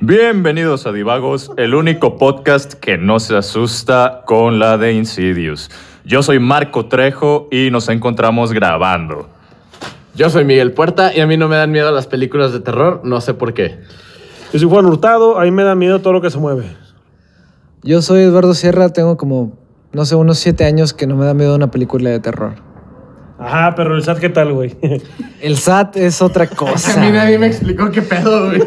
Bienvenidos a Divagos, el único podcast que no se asusta con la de Insidious. Yo soy Marco Trejo y nos encontramos grabando. Yo soy Miguel Puerta y a mí no me dan miedo las películas de terror, no sé por qué. Yo soy Juan Hurtado, a mí me da miedo todo lo que se mueve. Yo soy Eduardo Sierra, tengo como, no sé, unos siete años que no me da miedo una película de terror. Ajá, pero el SAT, ¿qué tal, güey? El SAT es otra A mí cosa. nadie me explicó qué pedo, güey.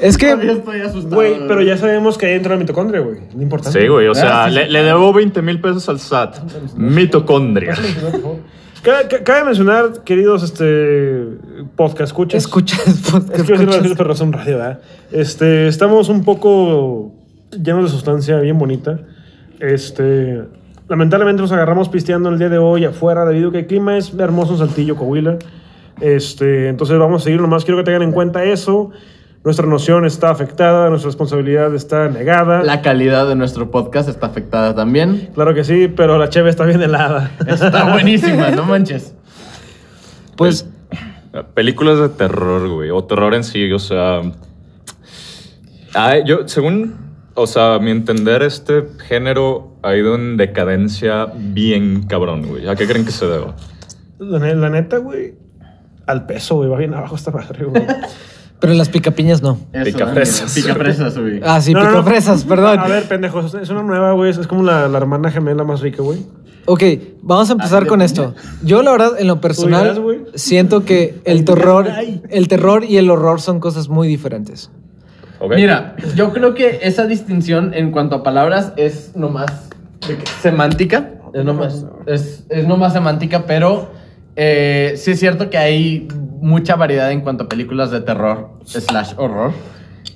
Es que- Todavía estoy asustado. Güey, pero ya sabemos que hay dentro de la mitocondria, güey. No importa. Sí, güey, o sea, Ah, sí, le, sí. le debo 20 mil pesos al SAT. Mitocondria. Cabe, ca- cabe mencionar, queridos este, podcast escuchas. Escuchas, Es que iba a decir radio, pero es un radio, ¿verdad? Este, estamos un poco llenos de sustancia bien bonita. Este, lamentablemente nos agarramos pisteando el día de hoy afuera debido a que el clima es hermoso en Saltillo, Coahuila. Este, entonces vamos a seguir, nomás quiero que tengan en cuenta eso. Nuestra noción está afectada, nuestra responsabilidad está negada. La calidad de nuestro podcast está afectada también. Claro que sí, pero la cheve está bien helada. Está buenísima, no manches. pues, Películas de terror, güey, o terror en sí, o sea... yo, según, o sea, mi entender, este género ha ido en decadencia bien cabrón, güey. ¿A qué creen que se deba? La, ne- la neta, güey, al peso, güey, va bien abajo esta madre, güey. pero las picapiñas no. Amigo, Picafresas, güey. Ah, sí, No, no, no. picafresas, perdón. A ver, pendejos, es una nueva, güey, es como la, la hermana gemela más rica, güey. Ok, vamos a empezar con esto. Yo, la verdad, en lo personal, siento que el terror, el terror y el horror son cosas muy diferentes. Mira, yo creo que esa distinción en cuanto a palabras es nomás semántica. Es nomás, es, es nomás semántica, pero eh, sí es cierto que hay mucha variedad en cuanto a películas de terror slash horror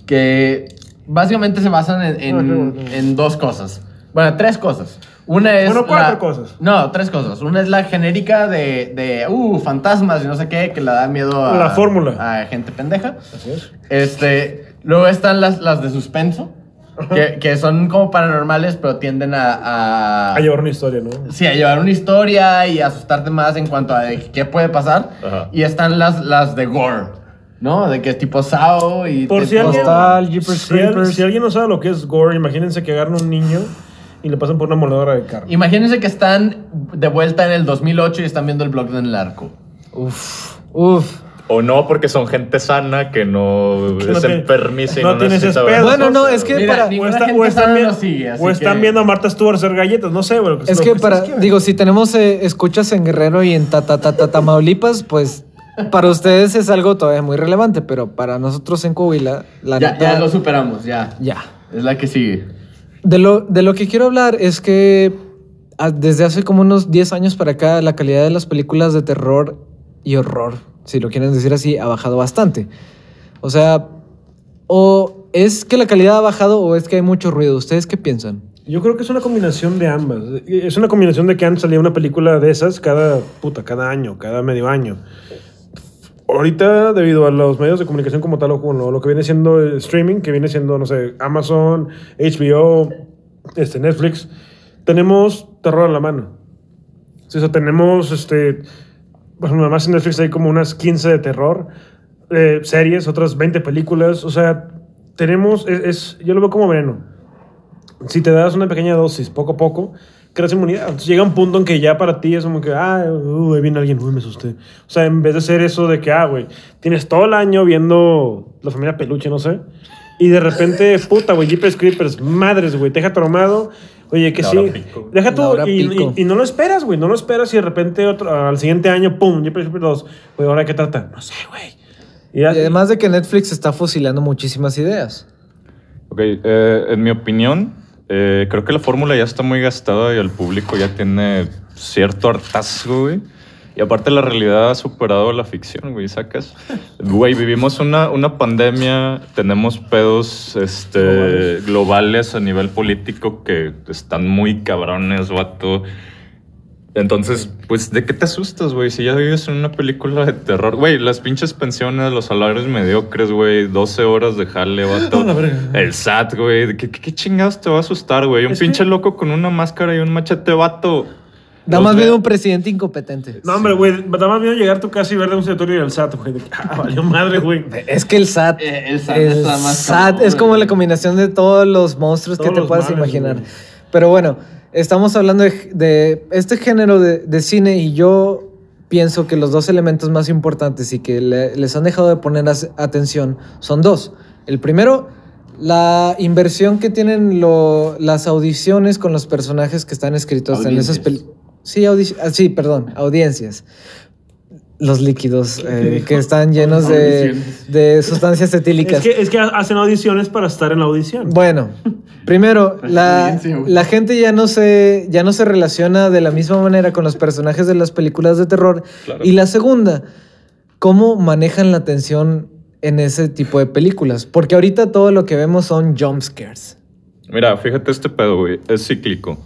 que básicamente se basan en, en- en dos cosas. Bueno, tres cosas. Una es. Bueno, cuatro la- cosas. No, tres cosas. Una es la genérica de, de uh, fantasmas y no sé qué, que le da miedo a. La fórmula. A gente pendeja. Así es. Este, luego están las, las de suspenso, que, que son como paranormales, pero tienden a, a, A llevar una historia, ¿no? sí, a llevar una historia y asustarte más en cuanto a de qué puede pasar. Ajá. Y están las, las de gore, ¿no? De que es tipo Sao y Por si alguien, Jeepers si, al- si alguien no sabe lo que es gore, imagínense que agarran a un niño y le pasan por una moledora de carne. Imagínense que están de vuelta en el 2008 y están viendo el blog del arco. Uf, uf. O no, porque son gente sana que no, Que no enfermiza y no no, necesita ver Bueno, no, es que. Mira, para- O, está- o están, sana vi- lo sigue, así o están que- viendo a Marta Stewart hacer galletas, no sé, que- Es que para, digo, si tenemos eh, escuchas en Guerrero y en ta, ta, ta, ta- Tamaulipas, pues para ustedes es algo todavía muy relevante, pero para nosotros en Coahuila, la Ya, neta, ya lo superamos, ya. ya. Es la que sigue. De lo, de lo que quiero hablar es que ah, desde hace como unos 10 años para acá, la calidad de las películas de terror y horror, si lo quieren decir así, ha bajado bastante. O sea, o es que la calidad ha bajado o es que hay mucho ruido. ¿Ustedes qué piensan? Yo creo que es una combinación de ambas. Es una combinación de que antes salía una película de esas cada puta, cada año, cada medio año. Ahorita, debido a los medios de comunicación como tal, o como lo, que viene siendo el streaming, que viene siendo, no sé, Amazon, HBO, este, Netflix, tenemos terror a la mano. O sea, tenemos, este, bueno, nada más en Netflix hay como unas 15 de terror, eh, series, otras 20 películas, o sea, tenemos, es, es- yo lo veo como veneno si te das una pequeña dosis, poco a poco, creas inmunidad. Entonces llega un punto en que ya para ti es como que, ah, uh, ahí viene alguien, uy, me asusté. O sea, en vez de ser eso de que, ah, güey, tienes todo el año viendo la familia Peluche, no sé, y de repente, puta, güey, Jeepers Creepers, madres, güey, te deja traumado. Oye, que La sí. pico. Deja tú, y, pico. y- y no lo esperas, güey, no lo esperas y de repente otro, al siguiente año, pum, Jeepers Creepers 2. Güey, ¿ahora qué trata? No sé, güey. Y además de que Netflix está fusilando muchísimas ideas. Ok, eh, en mi opinión, eh, creo que la fórmula ya está muy gastada y el público ya tiene cierto hartazgo, güey. Y aparte la realidad ha superado la ficción, güey, ¿sacas? Güey, vivimos una, una pandemia, tenemos pedos este, globales. a nivel político que están muy cabrones, vato. Entonces, pues, ¿de qué te asustas, güey? Si ya vives en una película de terror. Güey, las pinches pensiones, los salarios mediocres, güey. 12 horas de jale, vato. Verga. El SAT, güey. ¿Qué, qué, qué chingados te va a asustar, güey? Un Es pinche que- loco con una máscara y un machete, vato. Da más miedo un presidente incompetente. No, hombre, güey, da más miedo llegar a tu casa y ver de un secretario del SAT, güey. de que, Ah, valió madre, güey. Es que el SAT. Eh, el SAT el está más SAT cabrón, es como la combinación de todos los monstruos Todos que te puedas males, imaginar. Pero bueno, estamos hablando de, de este género de, de cine y yo pienso que los dos elementos más importantes y que le- les han dejado de poner as- atención son dos. El primero, la inversión que tienen lo- las audiciones con los personajes que están escritos en esas películas. Sí, audi- ah, sí, perdón, audiencias. Los líquidos eh, que están llenos de, de sustancias etílicas. Es que, es que hacen audiciones para estar en la audición. Bueno, primero, la, la gente ya no, se, ya no se relaciona de la misma manera con los personajes de las películas de terror. Claro. Y la segunda, ¿cómo manejan la tensión en ese tipo de películas? Porque ahorita todo lo que vemos son jump scares. Mira, fíjate este pedo, güey. Es cíclico.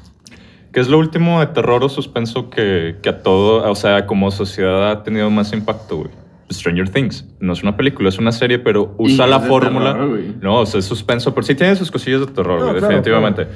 ¿Qué es lo último de terror o suspenso que, que a todo, o sea, como sociedad ha tenido más impacto, güey? Stranger Things. No es una película, es una serie, pero usa la fórmula. terror, no, o sea, es suspenso, pero sí tiene sus cosillas de terror, No, güey, claro, definitivamente.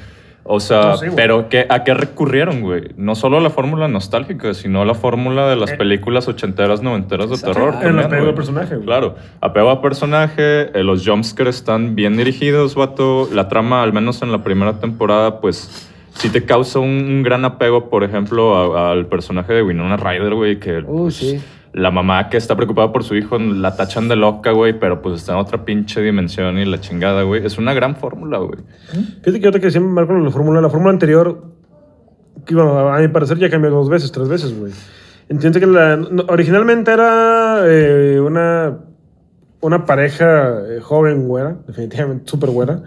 O sea, No, sí, güey. pero ¿qué, ¿a qué recurrieron, güey? No solo a la fórmula nostálgica, sino a la fórmula de las películas ochenteras, noventeras de terror. En el apego al personaje, güey. Claro, apego a personaje, eh, los jumpscares están bien dirigidos, vato. La trama, al menos en la primera temporada, pues sí te causa un, un gran apego, por ejemplo, al personaje de Winona Ryder, güey, que Uh, pues, sí. la mamá que está preocupada por su hijo la tachan de loca, güey, pero pues está en otra pinche dimensión y la chingada, güey. Es una gran fórmula, güey. Fíjate que ahorita que decía Marco la fórmula, la fórmula anterior, que bueno, a mi parecer ya cambió dos veces, tres veces, güey. Entiendo que la, no, originalmente era eh, una, una pareja eh, joven, güera, definitivamente súper güera.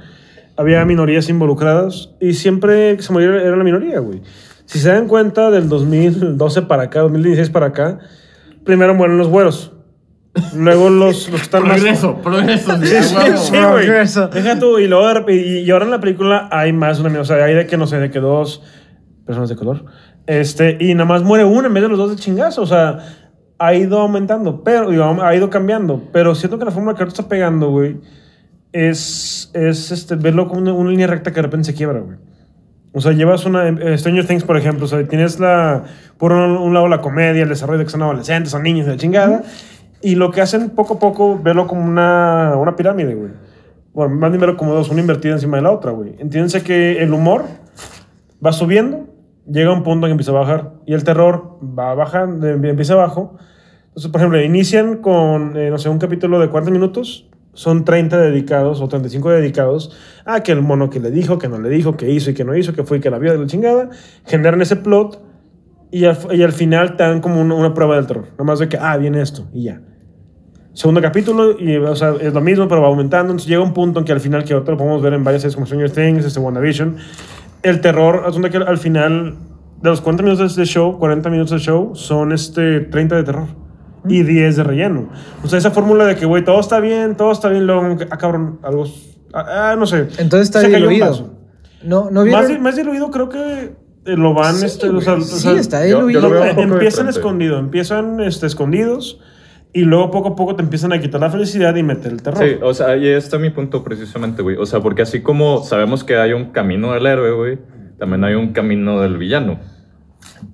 Había minorías involucradas y siempre que se moría era la minoría, güey. Si se dan cuenta, del 2012 para acá, 2016 para acá, primero mueren los güeros. Luego los, los que están más... Progreso, progreso. Sí, sí, huevo. sí, güey. Progreso. Deja tú, y luego y, y ahora en la película hay más una o sea, hay de que no sé, de que dos personas de color. Este, y nada más muere una en vez de los dos de chingazo, o sea, ha ido aumentando, pero digo, ha ido cambiando, pero siento que la fórmula que ahorita está pegando, güey, es, es este, verlo como una, línea recta que de repente se quiebra, güey. O sea, llevas una. eh, Stranger Things, por ejemplo, o sea, tienes la. Por un, un lado la comedia, el desarrollo de que son adolescentes, son niños de la chingada. Y lo que hacen poco a poco, verlo como una, una pirámide, güey. Bueno, más bien verlo como dos, una invertida encima de la otra, güey. Entiéndense que el humor va subiendo, llega a un punto en que empieza a bajar. Y el terror va bajando, em- empieza abajo. Entonces, por ejemplo, inician con, eh, no sé, un capítulo de 40 minutos. Son 30 dedicados o 35 dedicados a que el mono que le dijo, que no le dijo, que hizo y que no hizo, que fue y que la vio de la chingada. Generan ese plot y al, y al final te dan como una, una prueba del terror. Nomás de que, ah, viene esto y ya. Segundo capítulo y, o sea, es lo mismo, pero va aumentando. Entonces llega un punto en que al final, que ahorita lo podemos ver en varias series como Stranger Things, este WandaVision, el terror, donde que al final de los 40 minutos de show, 40 minutos de show, son este 30 de terror y 10 de relleno. O sea, esa fórmula de que, güey, todo está bien, todo está bien, luego, ah, cabrón, algo, ah, ah, no sé. Entonces está Se diluido. No, no vieron. Más, más diluido creo que eh, lo van, Sí, este, o sea, güey, o sí, sea, está yo- yo diluido. lo no, un poco empiezan escondidos, empiezan este, escondidos y luego poco a poco te empiezan a quitar la felicidad y meter el terror. Sí, o sea, ahí está mi punto precisamente, güey. O sea, porque así como sabemos que hay un camino del héroe, güey, también hay un camino del villano.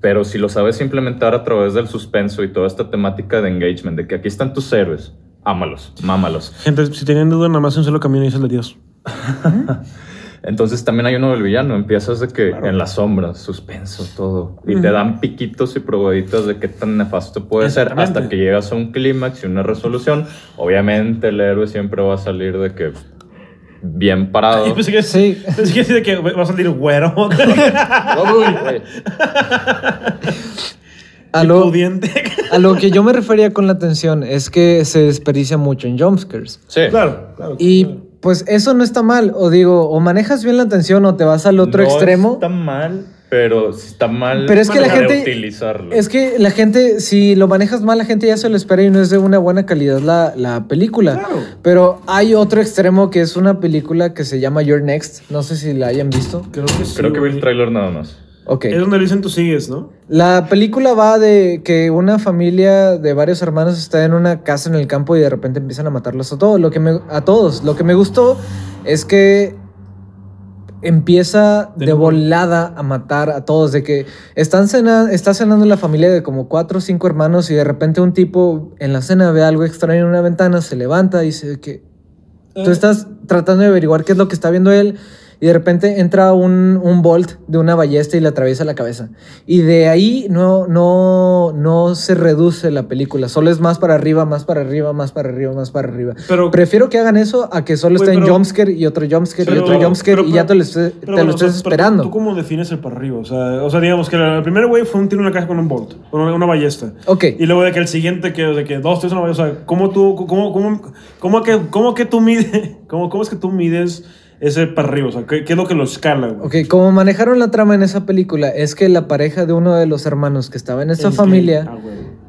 Pero si lo sabes implementar a través del suspenso y toda esta temática de engagement, de que aquí están tus héroes, ámalos, mámalos. Gente, si tienen duda, nada más un solo camino y es el de Dios. Entonces también hay uno del villano. Empiezas de que Claro. en las sombras, suspenso, todo. Y te dan piquitos y probaditas de qué tan nefasto puede ser hasta que llegas a un clímax y una resolución. Obviamente el héroe siempre va a salir de que bien parado. Y pensé que, Sí. pensé que, de que va a salir güero. Uy, güey. A lo, a lo que yo me refería con la tensión es que se desperdicia mucho en jumpscares. Sí. claro, claro. Y pues eso no está mal. O digo, o manejas bien la tensión o te vas al otro No extremo. Está mal, pero está mal. Pero es que la gente- utilizarlo. Es que la gente, si lo manejas mal, la gente ya se lo espera y no es de una buena calidad la, la película. Claro. Pero hay otro extremo que es una película que se llama Your Next. No sé si la hayan visto. Creo que sí. Creo que vi el tráiler nada más. Ok. Es donde le dicen tú sigues, ¿no? La película va de que una familia de varios hermanos está en una casa en el campo y de repente empiezan a matarlos a todos. Lo que me, a todos. Lo que me gustó es que empieza De volada a matar a todos. De que están cena, está cenando la familia de como cuatro o cinco hermanos y de repente un tipo en la cena ve algo extraño en una ventana, se levanta y dice que Tú estás tratando de averiguar qué es lo que está viendo él y de repente entra un, un bolt de una ballesta y le atraviesa la cabeza. Y de ahí no, no, no se reduce la película, solo es más para arriba, más para arriba, más para arriba, más para arriba. Pero- Prefiero que hagan eso a que solo esté en pero- jumpscare y otro jumpscare y Pero- otro jumpscare pero- y ya te lo, esté- pero te bueno, lo o sea, estés pero esperando. ¿Tú cómo defines el para arriba? O sea, o sea digamos que el primer güey fue un tiro en la caja con un bolt, con una, una ballesta. Ok. Y luego de que el siguiente, que, de que dos, tres, una ballesta. O sea, ¿cómo tú, cómo, cómo, cómo, que, cómo que tú mides, cómo, cómo es que tú mides ese para arriba? O sea, ¿qué, qué es lo que lo escala, güey? Ok, como manejaron la trama en esa película, es que la pareja de uno de los hermanos que estaba en esa familia... Ah.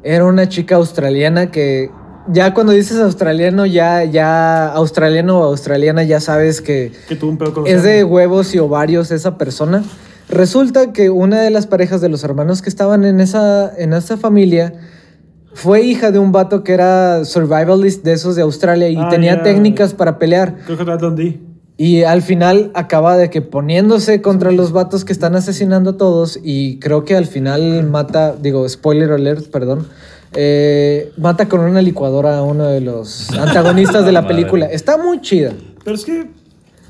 Era una chica australiana que ya cuando dices australiano, ya, ya australiano o australiana, ya sabes que Que tuvo un pedo con es de huevos y ovarios esa persona. Resulta que una de las parejas de los hermanos que estaban en esa, en esa familia fue hija de un vato que era survivalist de esos de Australia y Ah, tenía técnicas para pelear. Creo que era Dundee. Y al final acaba de que poniéndose contra los vatos que están asesinando a todos y creo que al final mata, digo, spoiler alert, perdón, eh, mata con una licuadora a uno de los antagonistas de la película. Está muy chida. Pero es que,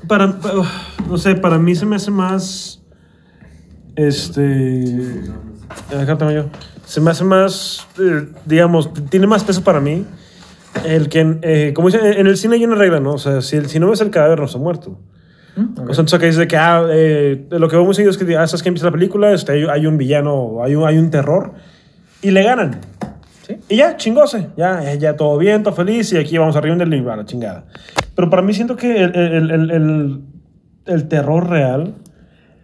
para, no sé, para mí se me hace más, este, acá tengo yo, se me hace más, eh, digamos, tiene más peso para mí el que, eh, como dicen, en el cine hay una regla, ¿no? O sea, si, el- si no ves el cadáver, no está muerto. O sea, entonces acá dice que, ah, eh, lo que vemos muy seguido es que, ah, sabes que empieza la película, este, hay, hay un villano, hay un, hay un terror, y le ganan. Sí. Y ya, chingose. Ya, eh, ya todo bien, todo feliz. Y aquí vamos arriba del a la chingada. Pero para mí siento que el, el, el, el terror real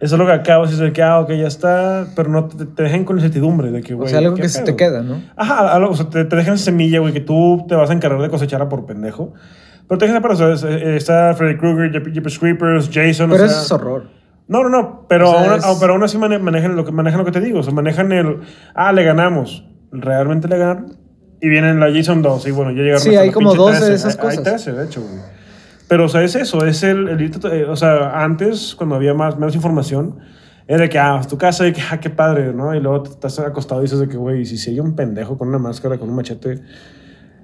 es algo que acabas y dices que, ah, ok, ya está. Pero no te, te dejan con incertidumbre de que, O güey. sea, algo ¿qué que se te queda, ¿no? Ajá, algo, o sea, te, te dejan semilla, güey, que tú te vas a encargar de cosechar a por pendejo. Pero te dejan para, o sea, eh, está Freddy Krueger, Jeep- Jeepers Creepers, Jason. Pero o eso sea, es horror. no, no, no, pero, O sea, aún, es- pero aún así mane- manejan lo, que, manejan lo que te digo. O sea, manejan el. Ah, le ganamos. ¿Realmente le ganaron? Y vienen la Jason 2. Y bueno, ya llegaron Sí, hay como 12 de 13. esas Hay- Hay cosas. 13, de hecho, güey. Pero, o sea, es eso. Es el. el irte- eh, o sea, antes, cuando había más, menos información, era de que, ah, tu casa, y que, ah, qué padre, ¿no? Y luego te estás acostado y dices de que, güey, si si hay un pendejo con una máscara, con un machete.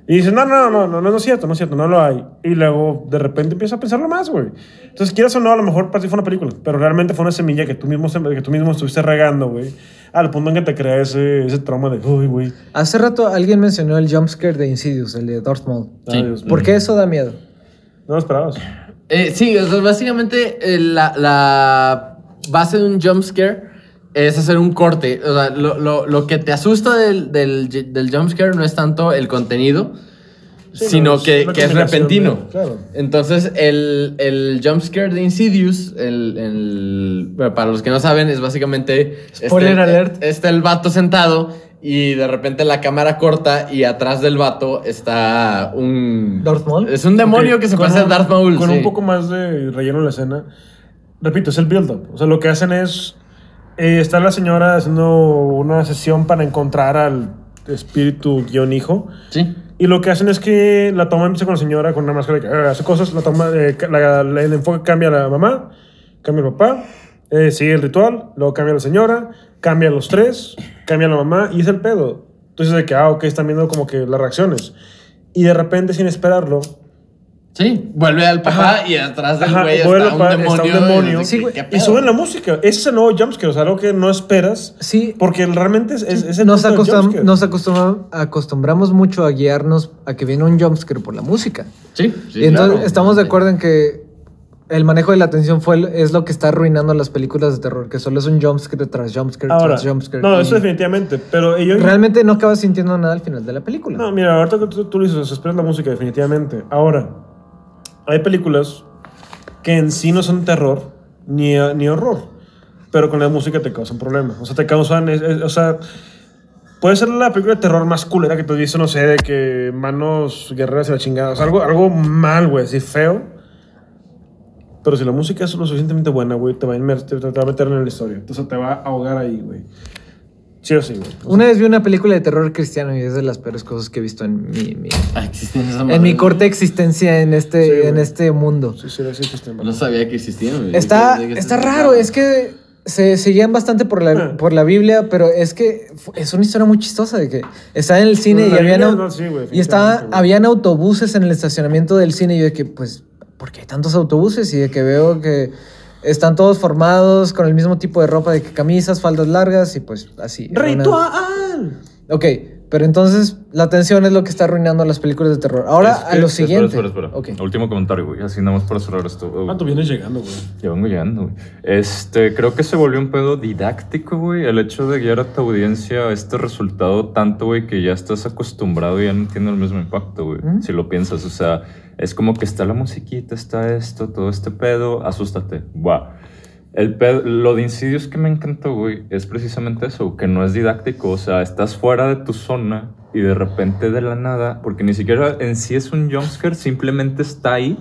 Y dices, no, no, no, no, no es cierto, no es cierto, no lo hay. Y luego de repente empiezas a pensarlo más, güey. Entonces, quieras o no, a lo mejor para ti fue una película, pero realmente fue una semilla que tú mismo, que tú mismo estuviste regando, güey. Al punto en que te crea ese, ese trauma de, uy, güey. Hace rato alguien mencionó el jumpscare de Insidious, el de Darth Maul. Sí. ay, Dios mío. ¿Por qué eso da miedo? No lo esperabas. Eh, sí, o sea, básicamente eh, la, la base de un jumpscare es hacer un corte. O sea, lo, lo- lo que te asusta del, del, del jumpscare no es tanto el contenido, Sí, sino no, es que, es repentino. de- claro. Entonces, el, el jumpscare de Insidious, el, el- bueno, para los que no saben, es básicamente... Spoiler este, alert. Está el vato sentado y de repente la cámara corta y atrás del vato está un... ¿Darth Maul? Es un demonio Ok, que se con parece a Darth Maul. Con sí. un poco más de relleno en la escena. Repito, es el build-up. O sea, lo que hacen es. eh, está la señora haciendo una sesión para encontrar al espíritu guion hijo. Sí. Y lo que hacen es que la toma empieza con la señora con una máscara que eh, hace cosas, la toma, eh, la- la- el enfoque cambia a la mamá, cambia al papá, eh, sigue el ritual, luego cambia a la señora, cambia a los tres, cambia la mamá y es el pedo. Entonces de que, ah, ok, están viendo como que las reacciones. Y de repente, sin esperarlo, Sí, vuelve al papá y atrás del güey está, está un demonio. Sí, güey. ¿qué y suben la música. Ese es el nuevo jumpscare, o sea, algo que no esperas. Sí. Porque realmente es, es, es el Nos, acostum- nos acostum- acostumbramos mucho a guiarnos a que viene un jumpscare por la música. Sí, sí, y entonces claro. estamos de acuerdo en que el manejo de la atención fue es lo que está arruinando las películas de terror, que solo es un jumpscare tras jumpscare Ahora, tras jumpscare. no, eso definitivamente. Pero ellos. Realmente no acabas sintiendo nada al final de la película. No, mira, ahorita que tú, tú lo dices, esperas la música, definitivamente. Ahora, hay películas que en sí no son terror ni, ni horror, pero con la música te causan problemas. O sea, te causan. es- es- o sea, puede ser la película de terror más culera que te dice, no sé, de que manos guerreras y la chingada. O sea, algo, algo mal, güey, así feo. Pero si la música es lo suficientemente buena, güey, te va a, inmer- te, te va a meter en la historia. Entonces te va a ahogar ahí, güey. Sí o sí, güey. O Una vez vi una película de terror cristiano y es de las peores cosas que he visto en mi, mi- Ah, existen esas en mi corta existencia en este, Sí, en este mundo. sí, sí, sí, sí, sí, No sabía que existían. güey. Está, ¿De qué está raro, es que se seguían bastante por la, Ah. por la Biblia, pero es que es una historia muy chistosa de que está en el cine y habían, Biblia, au- no, sí, güey, y estaba, habían autobuses en el estacionamiento del cine y yo de que, pues, ¿por qué hay tantos autobuses? Y de que veo que están todos formados con el mismo tipo de ropa, de que camisas, faldas largas y pues así. Era una- ¡Ritual! Ok, pero entonces la tensión es lo que está arruinando las películas de terror. Ahora Es a lo espera, siguiente. Espera, espera, Ok. Último comentario, güey. Así nada más para cerrar esto. güey. Ah, tú vienes llegando, güey. Ya vengo llegando, güey. Este, creo que se volvió un pedo didáctico, güey. El hecho de guiar a tu audiencia a este resultado tanto, güey, que ya estás acostumbrado y ya no tiene el mismo impacto, güey. Si lo piensas, o sea, es como que está la musiquita, está esto, todo este pedo, asústate. Buah. El pedo- lo de Insidious que me encantó, güey, es precisamente eso, que no es didáctico, o sea, estás fuera de tu zona y de repente de la nada, porque ni siquiera en sí es un jumpscare, simplemente está ahí,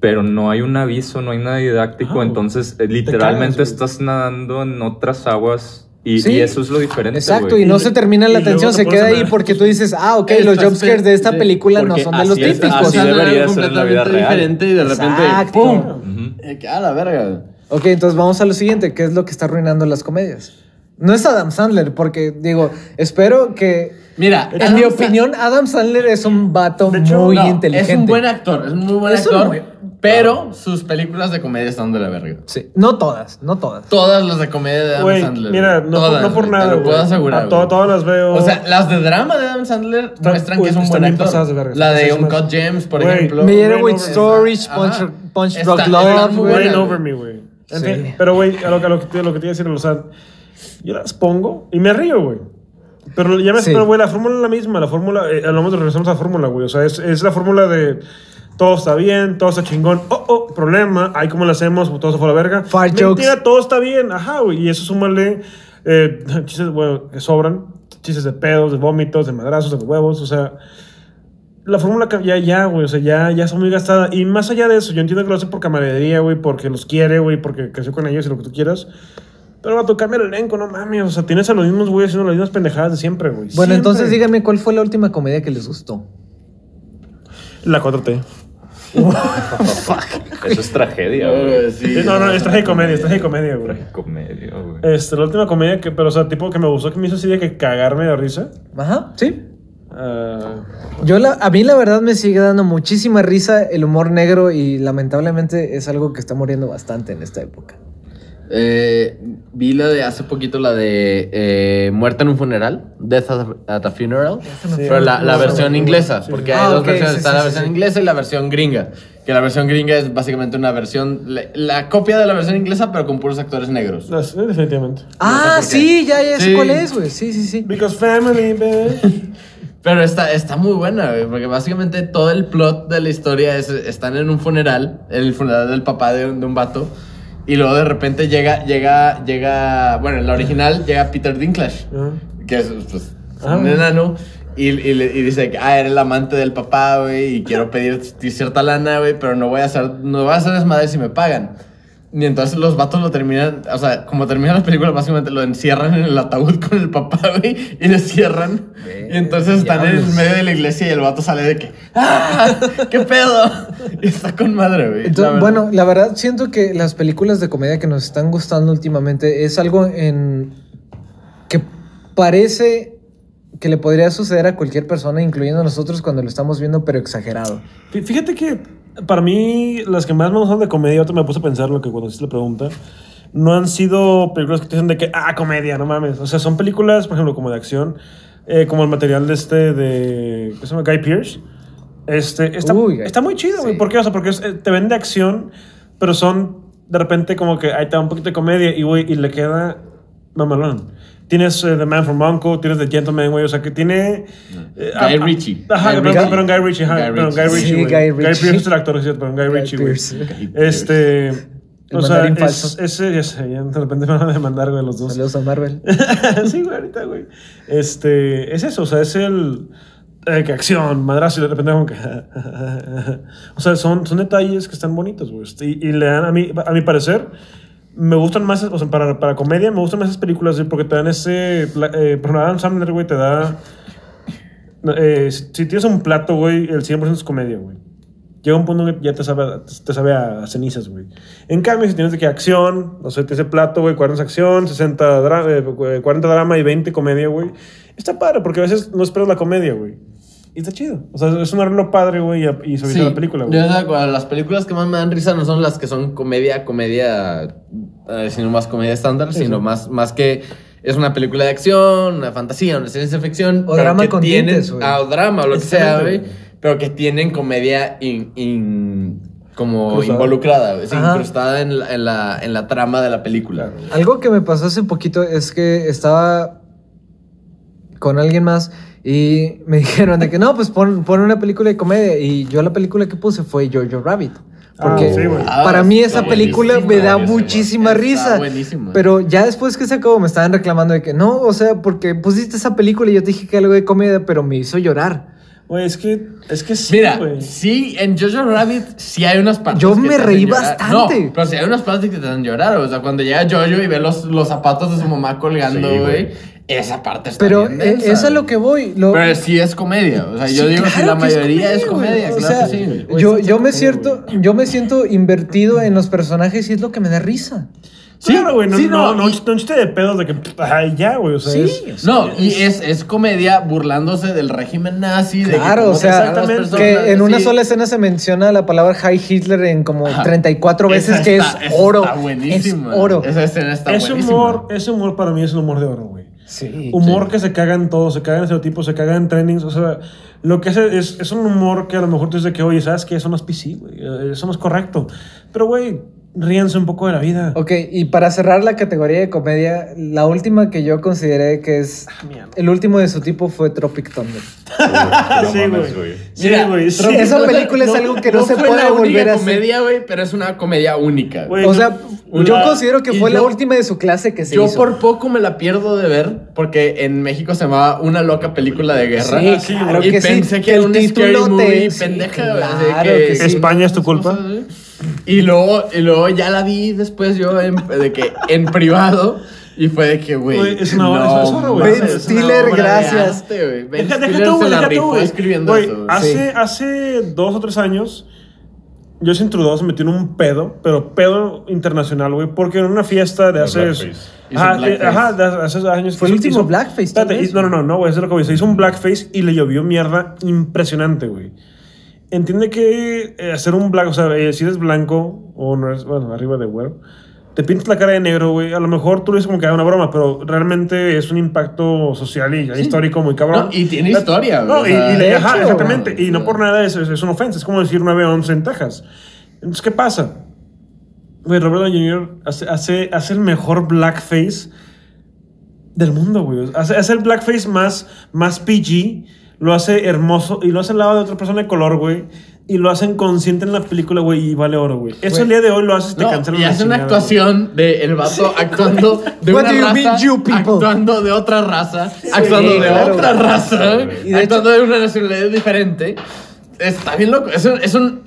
pero no hay un aviso, no hay nada didáctico, Ah, entonces eh, literalmente cagas, estás nadando en otras aguas y, Sí. y eso es lo diferente. Exacto, y no Y- se termina la te se queda ahí porque tú dices, ah, ok, los jumpscares de esta película no son de los es- típicos. así debería ser en la vida completamente real. diferente y de repente, Exacto. ¡pum! Eh, a la verga. Ok, entonces vamos a lo siguiente, ¿qué es lo que está arruinando las comedias? No es Adam Sandler, porque digo, espero que... Mira, En Adam mi opinión, Adam Sandler es un vato hecho, muy no, inteligente. Es un buen actor, es un muy buen Es un actor. muy- Pero sus películas de comedia están de la verga. Sí, no todas, no todas. Todas las de comedia de Adam Sandler. mira, no, por- Todas, no por güey, nada, Te lo puedo asegurar. A to- todas las veo. O sea, las de drama de Adam Sandler Están- muestran que es un buen actor. de verga, La de pasadas. Uncut Gems, por ejemplo. Rain with Storage. Punch, Punch está Love. Rain over me, güey. Sí. pero, güey, a lo, que- a lo que te, lo que te iba a decir, o sea, yo las pongo y me río, güey. Pero ya me Sí. pero, güey, la fórmula es la misma. La fórmula, eh, hablamos de regresamos a la fórmula, güey. O sea, es, es la fórmula de todo está bien, todo está chingón. Oh, oh, problema. Ahí cómo lo hacemos, todo se fue a la verga. Fart Mentira, jokes. todo está bien. Ajá, güey. Y eso súmale eh, chistes, bueno, que sobran. Chistes de pedos, de vómitos, de madrazos, de huevos. O sea, la fórmula ya, ya, güey, o sea, ya, ya está muy gastada. Y más allá de eso, yo entiendo que lo hace por camaradería, güey, porque los quiere, güey, porque creció con ellos y lo que tú quieras. Pero va a tocar el elenco, no mames. O sea, tienes a los mismos güeyes haciendo las mismas pendejadas de siempre, güey. Bueno, Siempre. entonces díganme cuál fue la última comedia que les gustó. La 4T. Eso es tragedia, güey. Sí. No, no, es traje comedia, es traje comedia, güey. Tragicomedia, güey. Este, la última comedia que, pero, o sea, tipo que me gustó, que me hizo así de que cagarme de risa. Ajá, sí. Ah, Yo la, a mí la verdad me sigue dando muchísima risa el humor negro y lamentablemente es algo que está muriendo bastante en esta época. Eh, vi la de hace poquito, la de eh, Muerte en un funeral, Death at a, at a Funeral, Sí, pero la, la no, versión no, inglesa, porque Ah, hay dos ok, versiones, sí, está sí, la versión sí. inglesa y la versión gringa, que la versión gringa es básicamente una versión, la, la copia de la versión inglesa, pero con puros actores negros. no, definitivamente. Ah, por qué. sí, ya, ya sé Sí. cuál es, güey. Sí, sí, sí. Because family, bitch. Pero está, está muy buena, güey, porque básicamente todo el plot de la historia es, están en un funeral, el funeral del papá de, un- de un vato, y luego de repente llega, llega, llega, bueno, en la original llega Peter Dinklage, que es pues, Ah. un enano, y, y dice que, ah, eres el amante del papá, güey, y quiero pedir cierta lana, güey, pero no voy a hacer, no voy a hacer desmadre si me pagan. Y entonces los vatos lo terminan, o sea, como termina la película, básicamente lo encierran en el ataúd con el papá, güey, y le cierran. Y entonces están en diablos. medio de la iglesia y el vato sale de que, ¡ah! ¿Qué pedo? Y está con madre, güey. Entonces, la verdad. bueno, la verdad siento que las películas de comedia que nos están gustando últimamente es algo en que parece que le podría suceder a cualquier persona, incluyendo a nosotros cuando lo estamos viendo, pero exagerado. Fí- Fíjate que para mí las que más me gustan de comedia, ahorita me puse a pensar lo que cuando hiciste la pregunta, no han sido películas que te dicen de que, ah, comedia, no mames. O sea, son películas, por ejemplo, como de acción, eh, como el material de este, de, ¿qué se llama? Guy Pearce. Este, está, Uy, está muy chido, güey. sí. ¿Por qué? O sea, porque es- eh, te vende acción, pero son de repente como que ahí te da un poquito de comedia y, güey, y le queda mamalón. Tienes eh, The Man from Uncle, tienes The Gentleman, güey. O sea, que tiene... eh, Guy ah, Ritchie. Ajá, Guy Ritchie. pero Guy Ritchie, ajá, Guy perdón, Guy Ritchie. Sí. Guy Guy, Ritchie. Pearce es el actor, ¿cierto? Pero Guy, Guy Ritchie, güey. Este... El o sea, es, ese, ya sé, ya de repente me van a demandar, güey, los dos. Saludos a Marvel. sí, güey, ahorita, güey. Este, es eso, o sea, es el... eh, que acción, madrazo y de repente como que... o sea, son, son detalles que están bonitos, güey. Y, y le dan, a mí, a mi parecer, me gustan más, o sea, para, para comedia, me gustan más esas películas, porque te dan ese... Eh, por ejemplo, Adam Sandler, güey, te da... eh, si tienes un plato, güey, el 100% es comedia, güey. Llega un punto que ya te sabe, te sabe a cenizas, güey. En cambio, si tienes de que acción, no sé, ese plato, güey, 40 es acción, 60 dra- eh, 40 drama y 20 comedia, güey. Está padre, porque a veces no esperas la comedia, güey. Y está chido. O sea, es un arreglo padre, güey, y, y suaviza la película, güey. Las películas que más me dan risa no son las que son comedia, comedia, eh, sino más comedia estándar, Sí, sino sí. más, más que es una película de acción, una fantasía, una ciencia ficción. O drama con tienen, tintes, güey. ah, o drama, o lo que sea, güey. Pero que tienen comedia in- in- como involucrada, güey, sí, incrustada en la, en, la, en la trama de la película. Algo que me pasó hace poquito es que estaba con alguien más y me dijeron de que no, pues pon, pon una película de comedia. Y yo la película que puse fue Jojo Rabbit. Porque Ah, sí, güey. para mí esa está película me da muchísima Está risa. buenísima. Pero ya después que se acabó me estaban reclamando de que no, o sea, porque pusiste esa película y yo te dije que algo de comedia, pero me hizo llorar. Güey, es que, es que sí, Mira, güey. sí, en Jojo Rabbit sí hay unas partes. Yo que me te reí bastante. No, pero sí hay unas partes que te hacen llorar. O sea, cuando llega Jojo y ve los, los zapatos de su mamá colgando, Sí, güey. güey. Esa parte está Pero bien eh, densa, es a lo que voy. Lo, Pero sí es comedia. O sea, yo Sí, digo que claro la que es mayoría es comedia, comedia. güey. O claro sea, que sí, yo, está yo me comedia, siento, yo me siento invertido en los personajes y es lo que me da risa. Sí, claro, güey. No, sí, no, no, no, y- no, de pedos de que, ay, ya, güey. O sea, Sí, es, No, y es, es comedia burlándose del régimen nazi. de que Claro, o sea, exactamente. personas, Que en una sola escena se menciona la palabra High Hitler en como Ajá. 34 veces, Esa que está- es oro. Está buenísima. Es oro. Esa escena está ese buenísima. humor, ese humor para mí es un humor de oro, güey. Sí. Humor Sí. que se caga en todo, se caga en estereotipos, se caga en trainings, o sea, lo que hace es, es un humor que a lo mejor tú dices que, oye, ¿sabes qué? Eso no es PC, güey, eso no es correcto. Pero, güey, ríanse un poco de la vida. Ok, y para cerrar la categoría de comedia, la última que yo consideré que es mierda. el último de su tipo fue Tropic Thunder. Sí, güey. güey. Sí, Mira, güey, sí. Esa película es algo que no se puede la única volver a hacer. comedia, güey, pero es una comedia única. güey. Güey, O sea, una- yo considero que fue la yo- última de su clase que se Yo hizo. por poco me la pierdo de ver porque en México se llamaba Una loca película de guerra. Sí, Ah, sí, claro y que sí. pensé que que era un título scary movie pendeja. claro que sí. España es tu culpa. cosas. Y luego, y luego ya la vi después yo en, de que en privado y fue de que, güey. Güey, es una obra- no es una obra, mames, Ben Stiller, gracias. arte, güey. Ben Deja, deja Stiller tú, se güey, la deja tú, rifó güey. escribiendo Güey, eso. güey. Hace, hace dos o tres años, yo sin Trudeau se metió en un pedo, pero pedo internacional, güey, porque en una fiesta de hace... Hizo Ajá, ajá, de hace años. Fue el hizo- último hizo- blackface, Espérate, hizo- No, no, no, no, güey, eso es lo que voy. Se hizo un blackface y le llovió mierda impresionante, güey. Entiende que eh, hacer un black, o sea, eh, si eres blanco o no eres, bueno, arriba de güero, te pintas la cara de negro, güey. A lo mejor tú lo dices como que era una broma, pero realmente es un impacto social y histórico muy cabrón. No, y tiene historia, No, güey, y, o sea, y- de ajá, exactamente. Y no por nada es, es, es una ofensa. Es como decir 9-11 en Texas. Entonces, ¿qué pasa? Güey, Robert Downey Jr. hace, hace, hace el mejor blackface del mundo, güey. Hace, hace el blackface más, más PG, lo hace hermoso y lo hace al lado de otra persona de color, güey. Y lo hacen consciente en la película, güey, y vale oro, güey. Eso el día de hoy lo haces te No, cancelan y hace una chingada, actuación de el vato actuando de What una do you raza, mean, you people? actuando de otra raza, actuando de claro. otra raza, Y de actuando de una nacionalidad diferente. Está bien loco. Es un, es un-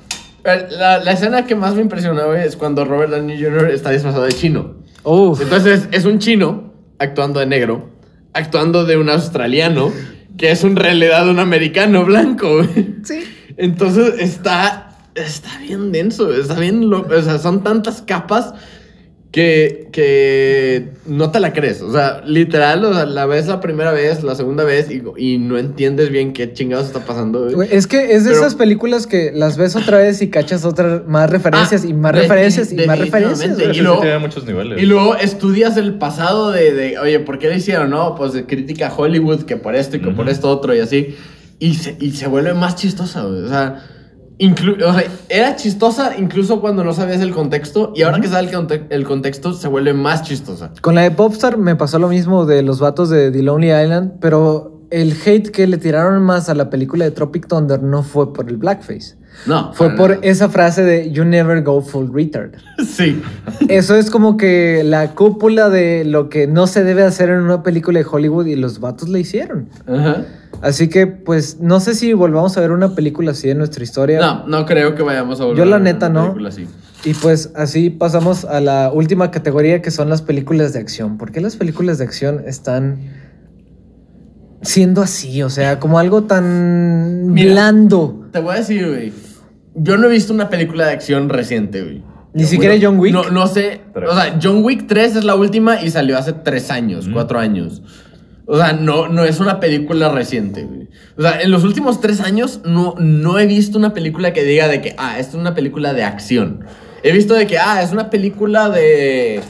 la, la escena que más me impresionó güey, es cuando Robert Downey Jr. está disfrazado de chino. Uf. Entonces es un chino actuando de negro, actuando de un australiano, que es en realidad un americano blanco. Sí. Entonces está, está bien denso, está bien loco. O sea, son tantas capas que, que no te la crees. O sea, literal, o sea, la ves la primera vez, la segunda vez y, y no entiendes bien qué chingados está pasando. güey. Güey, Es que es de Pero- esas películas que las ves otra vez y cachas otras más referencias Ah, y más de- referencias y más referencias. Y sí, luego- tiene muchos niveles. Y luego estudias el pasado de, de, oye, ¿por qué lo hicieron? No, pues de crítica a Hollywood, que por esto y que por esto otro y así. Y se, y se vuelve más chistosa, güey. O sea, inclu- o sea, era chistosa incluso cuando no sabías el contexto. Y ahora que sabes el, conte- el contexto, se vuelve más chistosa. Con la de Popstar me pasó lo mismo de los vatos de The Lonely Island, pero el hate que le tiraron más a la película de Tropic Thunder no fue por el blackface. No. fue por nada. esa frase de You never go full retard. Sí. Eso es como que la cúpula de lo que no se debe hacer en una película de Hollywood y los vatos la hicieron. Ajá. Así que, pues, no sé si volvamos a ver una película así en nuestra historia. No, no creo que vayamos a volver Yo la a ver neta una no. película así. Y pues así pasamos a la última categoría que son las películas de acción. ¿Por qué las películas de acción están siendo así? O sea, como algo tan Mira. blando. Te voy a decir, güey. Yo no he visto una película de acción reciente, güey. Ni siquiera John Wick. No, no sé. O sea, John Wick 3 es la última y salió hace tres años, cuatro años. O sea, no, no es una película reciente, güey. O sea, en los últimos tres años no, no he visto una película que diga de que, ah, esta es una película de acción. He visto de que, ah, es una película de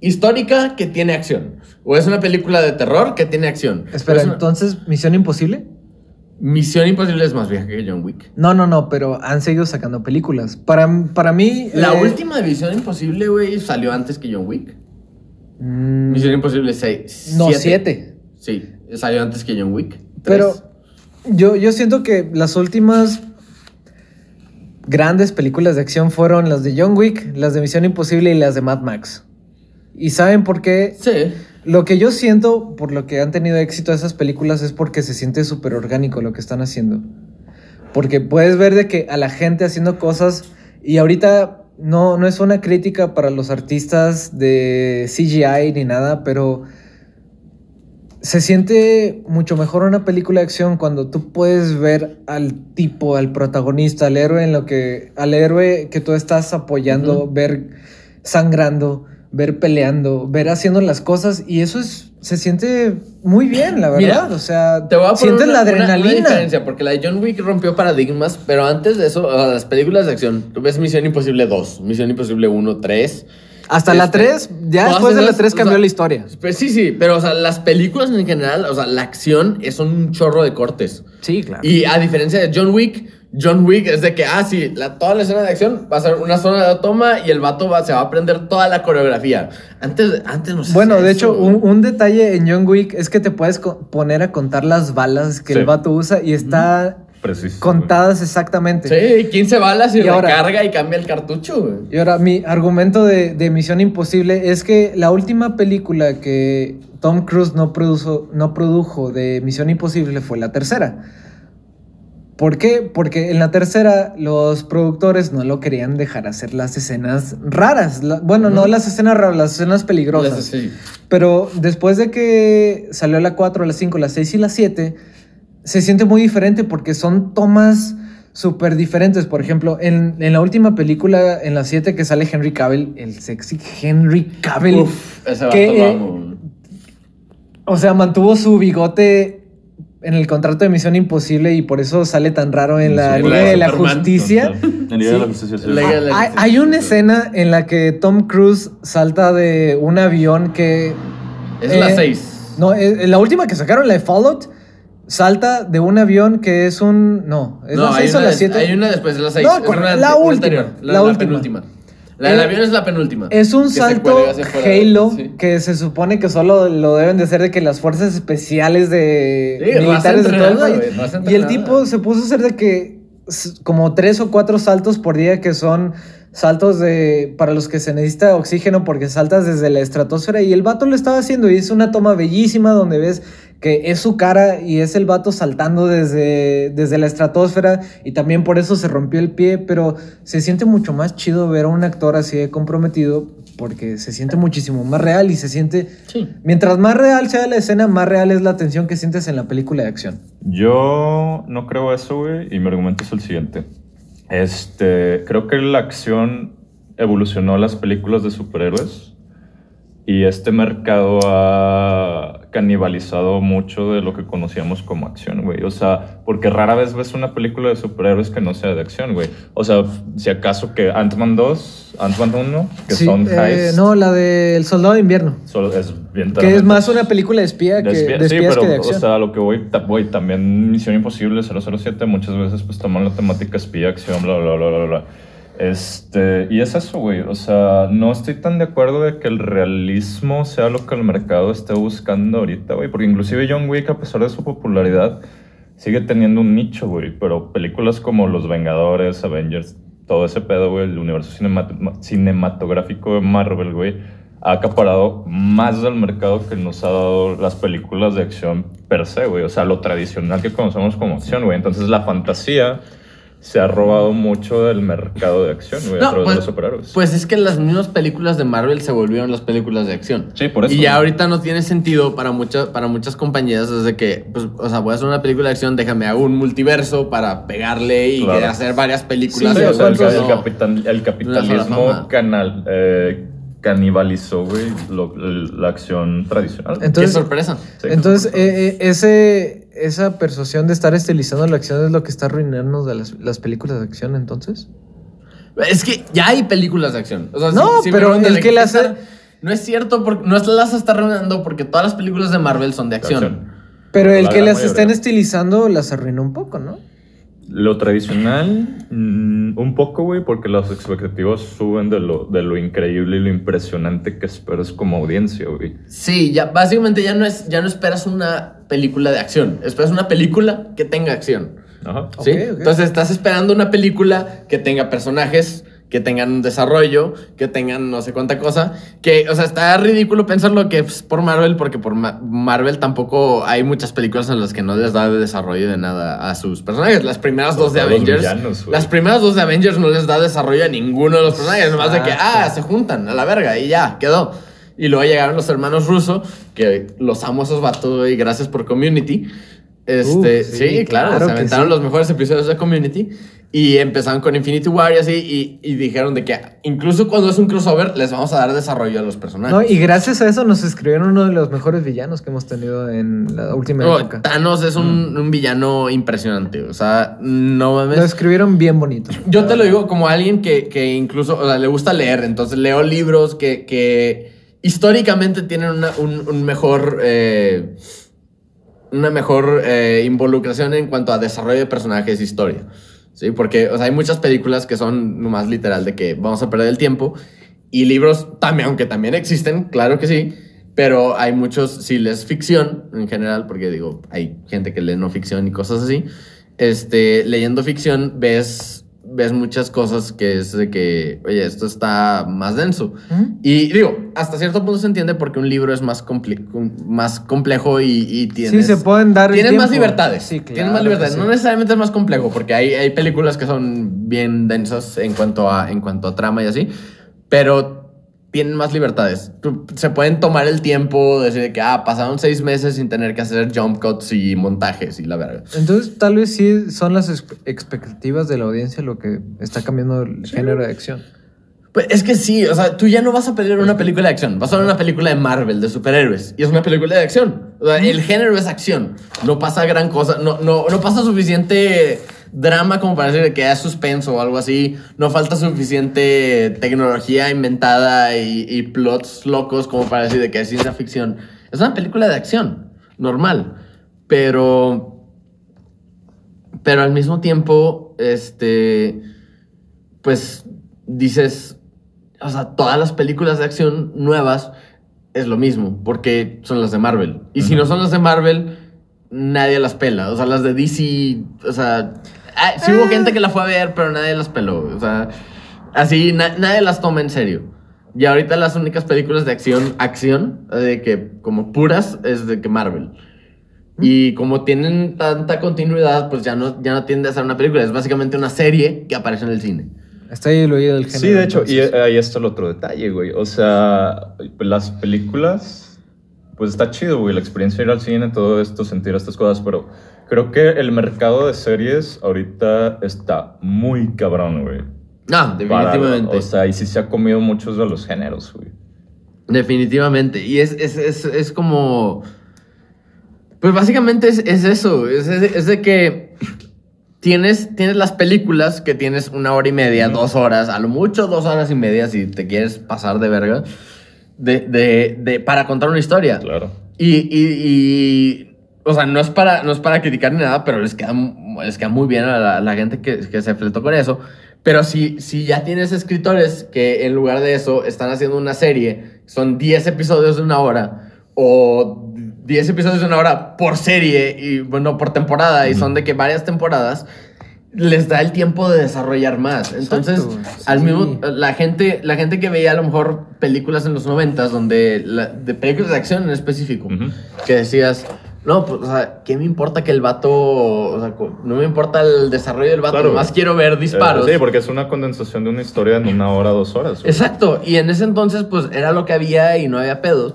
histórica que tiene acción. O es una película de terror que tiene acción. Espera, una- entonces, ¿Misión Imposible? Misión Imposible es más vieja que John Wick. No, no, no, pero han seguido sacando películas. Para, para mí... La eh, última de Misión Imposible, güey, salió antes que John Wick. mm, Misión Imposible 6. no, siete. Sí, salió antes que John Wick. Pero yo, yo siento que las últimas grandes películas de acción fueron las de John Wick, las de Misión Imposible y las de Mad Max. ¿Y saben por qué? Sí. Lo que yo siento por lo que han tenido éxito esas películas es porque se siente súper orgánico lo que están haciendo. Porque puedes ver de que a la gente haciendo cosas y ahorita no, no es una crítica para los artistas de CGI ni nada, pero se siente mucho mejor una película de acción cuando tú puedes ver al tipo, al protagonista, al héroe en lo que al héroe que tú estás apoyando, ver sangrando, ver peleando, ver haciendo las cosas y eso es se siente muy bien, la verdad, Mira, o sea, Te voy a poner sientes una, la una- una adrenalina. diferencia, porque la de John Wick rompió paradigmas, pero antes de eso, las películas de acción, tú ves Misión Imposible 2, Misión Imposible 1, 3. Hasta la Este, 3, ya todas después de la esas, 3 o cambió sea, la historia. Pues sí, sí, pero o sea, las películas en general, o sea, la acción es un chorro de cortes. Sí, claro. Y a diferencia de John Wick, John Wick es de que, ah, sí, la, toda la escena de acción va a ser una zona de toma y el vato va, se va a aprender toda la coreografía. Antes, antes no se Bueno, de eso, hecho, un, un detalle en John Wick es que te puedes poner a contar las balas que Sí. el vato usa y está Preciso. contadas exactamente. Sí, 15 balas y, Y ahora- recarga y cambia el cartucho, güey. Y ahora, mi argumento de, de Misión Imposible es que la última película que Tom Cruise no produjo, no produjo de Misión Imposible fue la tercera. ¿Por qué? Porque en la tercera los productores no lo querían dejar hacer las escenas raras. La- bueno, no las escenas raras, las escenas peligrosas. Las- sí. Pero después de que salió la 4, la 5, la 6 y la 7, se siente muy diferente porque son tomas súper diferentes. Por ejemplo, en, en la última película, en la 7 que sale Henry Cavill, el sexy Henry Cavill, Uf, ese que, eh, o sea, mantuvo su bigote en el contrato de Misión Imposible y por eso sale tan raro en la Sí, Liga la de la Superman. Justicia. En Liga de la. Justicia, sí. La Liga de la- Hay, hay una escena en la que Tom Cruise salta de un avión que Es eh, la 6. No, eh, la última que sacaron, la de Fallout, salta de un avión que es un. No, es No, la hay 6 o una, la des- 7. hay una después de la 6. No, correcto, la última, La, la la última. penúltima. La del Eh, avión es la penúltima. Es un salto. Halo Sí. que se supone que solo lo deben de hacer de que las fuerzas especiales de Sí, militares de todo el país. Y el tipo se puso a hacer de que como tres o cuatro saltos por día que son saltos de para los que se necesita oxígeno porque saltas desde la estratosfera y el vato lo estaba haciendo y es una toma bellísima donde ves que es su cara y es el vato saltando desde, desde la estratosfera y también por eso se rompió el pie, pero se siente mucho más chido ver a un actor así de comprometido porque se siente muchísimo más real y se siente... Sí. Mientras más real sea la escena, más real es la tensión que sientes en la película de acción. Yo no creo eso, güey, y mi argumento es el siguiente. Este, creo que la acción evolucionó las películas de superhéroes y este mercado ha canibalizado mucho de lo que conocíamos como acción, güey. O sea, porque rara vez ves una película de superhéroes que no sea de acción, güey. O sea, si acaso que Ant-Man 2, Ant-Man 1, que Sí, son eh, no, la de El Soldado de Invierno. solo es bien Que es más una película de espía que de de, espía- espías sí, pero, que de acción. o sea, a lo que voy, también Misión Imposible 007 muchas veces pues toman la temática espía, acción, bla, bla, bla, bla, bla. Este, y es eso, güey. O sea, no estoy tan de acuerdo de que el realismo sea lo que el mercado esté buscando ahorita, güey. Porque inclusive John Wick, a pesar de su popularidad, sigue teniendo un nicho, güey. Pero películas como Los Vengadores, Avengers, todo ese pedo, güey, el universo cinemat- cinematográfico de Marvel, güey, ha acaparado más del mercado que nos ha dado las películas de acción per se, güey. O sea, lo tradicional que conocemos como acción, güey. Entonces la fantasía se ha robado mucho del mercado de acción, güey, a No, través pues, de los superhéroes. pues es que las mismas películas de Marvel se volvieron las películas de acción. Sí, por eso. Y ya ahorita no tiene sentido para, muchas para muchas compañías desde que, pues, o sea, voy a hacer una película de acción, déjame hago un multiverso para pegarle y Claro. hacer varias películas. Sí, de o sea, el, el capital- capitalismo canal, eh, canibalizó, güey, la acción tradicional. Qué Entonces, sorpresa. Sí. entonces eh, eh, ese, esa persuasión de estar estilizando la acción es lo que está arruinándonos de las, las películas de acción, entonces. Es que ya hay películas de acción. O sea, No, si- si pero el que qué la está- hace- No es cierto, porque no es- las está arruinando porque todas las películas de Marvel son de De acción. Pero el La que las mayoría. estén estilizando las arruinó un poco, ¿no? Lo tradicional, mm, un poco, güey, porque las expectativas suben de lo, de lo increíble y lo impresionante que esperas como audiencia, güey. Sí, ya básicamente ya no es ya no esperas una película de acción, esperas una película que tenga acción. Ajá. ¿sí? Entonces estás esperando una película que tenga personajes, que tengan un desarrollo, que tengan no sé cuánta cosa, que, o sea, está ridículo pensarlo que es por Marvel, porque por Ma- Marvel tampoco hay muchas películas en las que no les da de desarrollo de nada a sus personajes. Las primeras dos de Avengers, villanos, las primeras dos de Avengers no les da desarrollo a ninguno de los personajes, nomás de que, ah, se juntan a la verga y ya, quedó. Y luego llegaron los hermanos Russo, que los amo esos vatos y gracias por Community. Este, Uf, sí, sí, claro, claro se aventaron sí. los mejores episodios de Community y empezaron con Infinity War y así y, y dijeron de que incluso cuando es un crossover les vamos a dar desarrollo a los personajes. No, y gracias a eso nos escribieron uno de los mejores villanos que hemos tenido en la última Oh, época. Thanos es un, un villano impresionante, o sea, no mames. Lo escribieron bien bonito. Yo te lo digo como alguien que, que incluso, o sea, le gusta leer, entonces leo libros que, que históricamente tienen una, un, un mejor, eh, una mejor eh, involucración en cuanto a desarrollo de personajes e historia. Sí, porque o sea, hay muchas películas que son nomás literal de que vamos a perder el tiempo y libros también, aunque también existen, claro que sí, pero hay muchos, si lees ficción en general, porque digo, hay gente que lee no ficción y cosas así, este, leyendo ficción ves, ves muchas cosas que es de que, oye, esto está más denso. ¿Mm? Y digo, hasta cierto punto se entiende porque un libro es más, comple- más complejo y, y Sí, tienes... se pueden dar. Tienes más libertades. Sí, claro. Tienes más libertades. sí. No necesariamente es más complejo, porque hay, hay películas que son bien densas en cuanto a, en cuanto a trama y así, pero tienen más libertades. Se pueden tomar el tiempo, decir de que, ah, pasaron seis meses sin tener que hacer jump cuts y montajes y la verga. Entonces, tal vez sí son las ex- expectativas de la audiencia lo que está cambiando el género de acción. Pues es que sí, o sea, tú ya no vas a pedir una película de acción, vas a ver una película de Marvel, de superhéroes, y es una película de acción. O sea, el género es acción, no pasa gran cosa, no, no, no pasa suficiente drama como para decir que es suspenso o algo así, no falta suficiente tecnología inventada y, y plots locos como para decir de que es ciencia ficción. Es una película de acción, normal, pero... Pero al mismo tiempo, este pues dices, o sea, todas las películas de acción nuevas es lo mismo, porque son las de Marvel. Y si no son las de Marvel, nadie las pela. O sea, las de DC, o sea, ah, sí hubo gente que la fue a ver, pero nadie las peló. O sea, así na- nadie las toma en serio. Y ahorita las únicas películas de acción, acción, de que como puras, es de que Marvel. Y como tienen tanta continuidad, pues ya no, ya no tiende a ser una película, es básicamente una serie que aparece en el cine. Está ahí el oído del género. Sí, de hecho, y entonces. eh, ahí está el otro detalle, güey. O sea, las películas, pues está chido, güey, la experiencia de ir al cine, todo esto, sentir estas cosas, pero creo que el mercado de series ahorita está muy cabrón, güey. No, definitivamente. Para- o sea, y sí se ha comido muchos de los géneros, güey. Definitivamente. Y es, es, es, es como. Pues básicamente es, es eso. Es, es- es de que tienes, tienes las películas que tienes una hora y media, dos horas, a lo mucho dos horas y media si te quieres pasar de verga. De, de, de- para contar una historia. Claro. Y, y, y, o sea, no es, para, no es para criticar ni nada, pero les queda, les queda muy bien a la, a la gente que, que se fletó con eso. Pero si, si ya tienes escritores que en lugar de eso están haciendo una serie, son 10 episodios de una hora, o 10 episodios de una hora por serie y bueno, por temporada y son de que varias temporadas les da el tiempo de desarrollar más. Entonces, Exacto, al sí. mismo la gente la gente que veía a lo mejor películas en los 90 donde la- de películas de acción en específico que decías no, pues, o sea, ¿qué me importa que el vato, o sea, no me importa el desarrollo del vato, Claro. nomás quiero ver disparos. Eh, sí, porque es una condensación de una historia en una hora, dos horas. güey. Exacto, y en ese entonces pues era lo que había y no había pedos.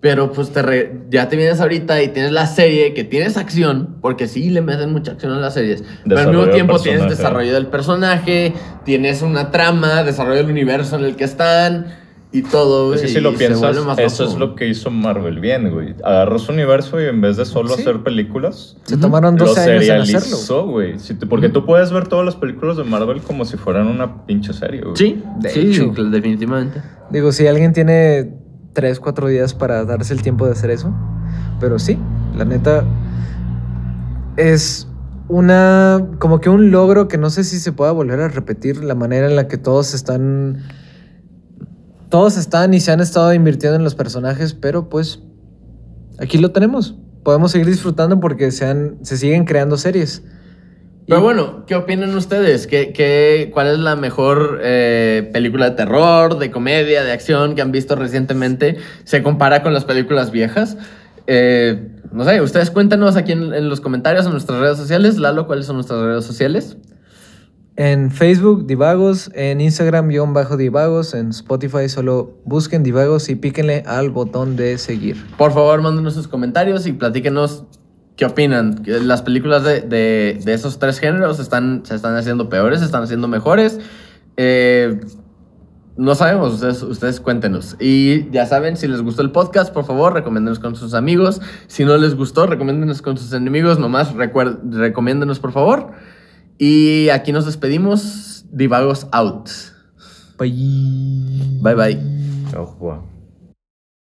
Pero pues te re- ya te vienes ahorita y tienes la serie que tienes acción, porque sí le meten mucha acción a las series. pero al Desarrollo mismo tiempo tienes desarrollo del personaje, tienes una trama, desarrollo del universo en el que están y todo. Es que y si lo piensas, eso loco. es lo que hizo Marvel bien, güey. Agarró su universo y en vez de solo Sí. hacer películas, Se tomaron lo 12 años en hacerlo. serializó, güey. Si porque tú puedes ver todas las películas de Marvel como si fueran una pinche serie, güey. Sí, De sí, hecho. definitivamente. Digo, si alguien tiene 3, 4 días para darse el tiempo de hacer eso. Pero sí, la neta es una como que un logro que no sé si se pueda volver a repetir la manera en la que todos están todos están y se han estado invirtiendo en los personajes, pero pues aquí lo tenemos. Podemos seguir disfrutando porque se, han, se siguen creando series. Pero bueno, ¿qué opinan ustedes? ¿Qué, qué, cuál es la mejor eh, película de terror, de comedia, de acción que han visto recientemente? ¿Se compara con las películas viejas? Eh, no sé, ustedes cuéntanos aquí en, en los comentarios, en nuestras redes sociales. Lalo, ¿cuáles son nuestras redes sociales? En Facebook, Divagos, en Instagram, guion bajo Divagos, en Spotify solo busquen Divagos y píquenle al botón de seguir. Por favor, mándenos sus comentarios y platíquenos qué opinan. ¿Las películas de, de- de esos tres géneros están, se están haciendo peores, se están haciendo mejores? Eh, no sabemos, ustedes, ustedes cuéntenos. Y ya saben, si les gustó el podcast, por favor, recomiéndenos con sus amigos. Si no les gustó, recomiéndenos con sus enemigos. Nomás recuer- recomiéndenos, por favor. Y aquí nos despedimos. Divagos out. Bye. Bye bye. Ojo.